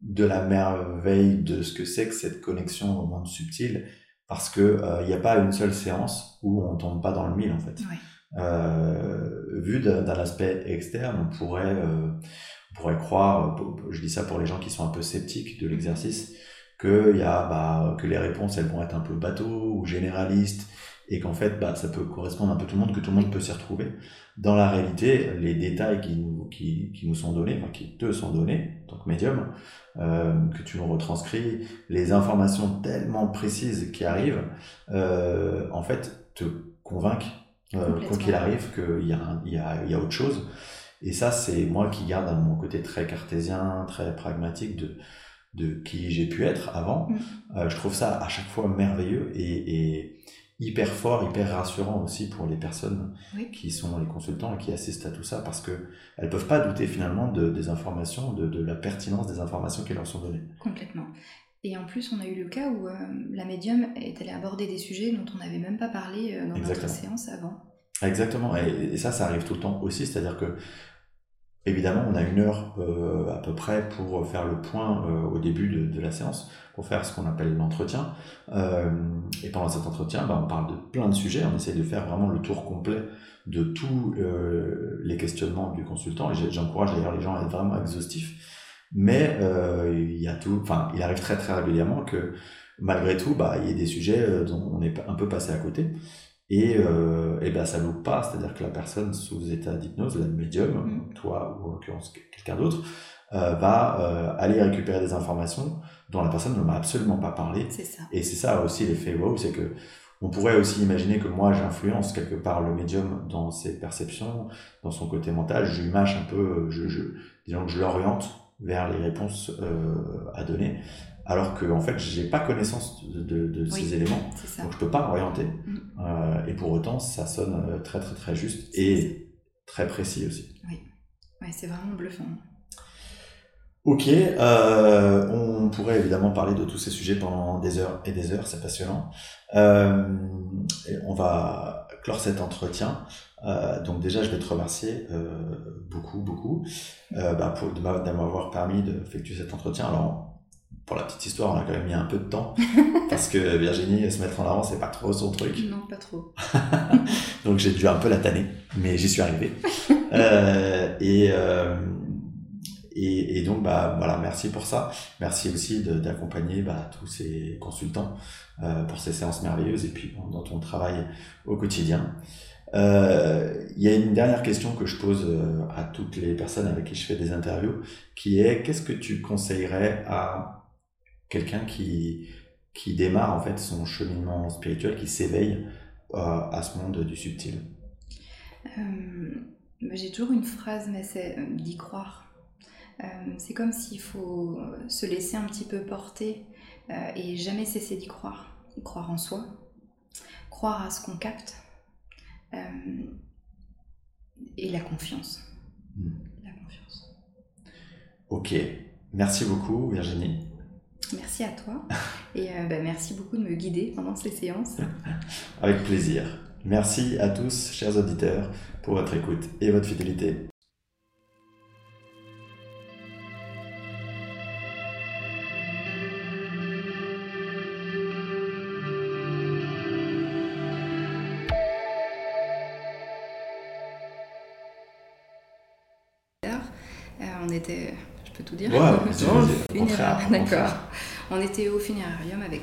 Speaker 1: de la merveille de ce que c'est que cette connexion au monde subtil, parce que il n'y a pas une seule séance où on tombe pas dans le mille en fait. Euh, vu d'un aspect externe, on pourrait on pourrait croire, je dis ça pour les gens qui sont un peu sceptiques de l'exercice, que, y a, bah, que les réponses elles vont être un peu bateau ou généralistes et qu'en fait bah, ça peut correspondre un peu tout le monde, que tout le monde peut s'y retrouver. Dans la réalité, les détails qui nous, qui, qui nous sont donnés, enfin qui te sont donnés, en tant que médium, euh, que tu nous retranscris, les informations tellement précises qui arrivent, euh, en fait te convainquent, euh, quoi qu'il arrive, qu'il y, a, y, a, y a autre chose. Et ça, c'est moi qui garde mon côté très cartésien, très pragmatique de, de qui j'ai pu être avant. Mm. Euh, je trouve ça à chaque fois merveilleux et, et, hyper fort, hyper rassurant aussi pour les personnes qui sont les consultants et qui assistent à tout ça parce que elles peuvent pas douter finalement de, des informations, de, de la pertinence des informations qui leur sont données.
Speaker 2: Complètement. Et en plus, on a eu le cas où euh, la médium est allée aborder des sujets dont on n'avait même pas parlé euh, dans notre séance avant.
Speaker 1: Exactement. Et, et, ça, ça arrive tout le temps aussi. C'est-à-dire que Évidemment, on a une heure euh, à peu près pour faire le point euh, au début de, de, la séance, pour faire ce qu'on appelle l'entretien. Euh, et pendant cet entretien, bah, on parle de plein de sujets, on essaie de faire vraiment le tour complet de tous euh, les questionnements du consultant. Et j'encourage d'ailleurs les gens à être vraiment exhaustifs. Mais euh, il y a tout, il arrive très très régulièrement que malgré tout, bah, il y ait des sujets dont on est un peu passé à côté. Et, euh, et ben ça loupe pas, c'est-à-dire que la personne sous état d'hypnose, la médium, mm. toi ou en l'occurrence quelqu'un d'autre, euh, va euh, aller récupérer des informations dont la personne ne m'a absolument pas parlé.
Speaker 2: Ça.
Speaker 1: Et c'est ça aussi l'effet wow, c'est que on pourrait aussi imaginer que moi j'influence quelque part le médium dans ses perceptions, dans son côté mental, je lui mâche un peu, je, je disons que je l'oriente vers les réponses euh, à donner alors que en fait j'ai pas connaissance de, de, de oui, ces éléments. donc je peux pas m'orienter mm. euh, et pour autant ça sonne euh, très très très juste et très précis aussi.
Speaker 2: Oui. Ouais, c'est vraiment bluffant.
Speaker 1: Ok euh, on pourrait évidemment parler de tous ces sujets pendant des heures et des heures c'est passionnant. Euh, on va clore cet entretien. Donc déjà je vais te remercier beaucoup beaucoup bah, pour de m'avoir permis d'effectuer cet entretien. Alors pour la petite histoire, on a quand même mis un peu de temps parce que Virginie, se mettre en avant, c'est pas trop son truc.
Speaker 2: Non, pas trop.
Speaker 1: Donc j'ai dû un peu la tanner, mais j'y suis arrivé. euh, et, euh, et, et, donc, bah, voilà, merci pour ça. Merci aussi d'accompagner bah, tous ces consultants euh, pour ces séances merveilleuses et puis dans ton travail au quotidien. Il y a une dernière question que je pose à toutes les personnes avec qui je fais des interviews, qui est qu'est-ce que tu conseillerais à quelqu'un qui, qui démarre en fait son cheminement spirituel, qui s'éveille euh, à ce monde du subtil
Speaker 2: euh, J'ai toujours une phrase, mais c'est euh, d'y croire. Euh, c'est comme s'il faut se laisser un petit peu porter euh, et jamais cesser d'y croire. Croire en soi, croire à ce qu'on capte et la confiance.
Speaker 1: Hmm.
Speaker 2: La confiance.
Speaker 1: Ok, merci beaucoup Virginie.
Speaker 2: Merci à toi et euh, bah, merci beaucoup de me guider pendant ces séances.
Speaker 1: Avec plaisir. Merci à tous, chers auditeurs, pour votre écoute et votre fidélité.
Speaker 2: Euh, on était, peux tout dire
Speaker 1: Ouais,
Speaker 2: D'accord. On était au funérarium avec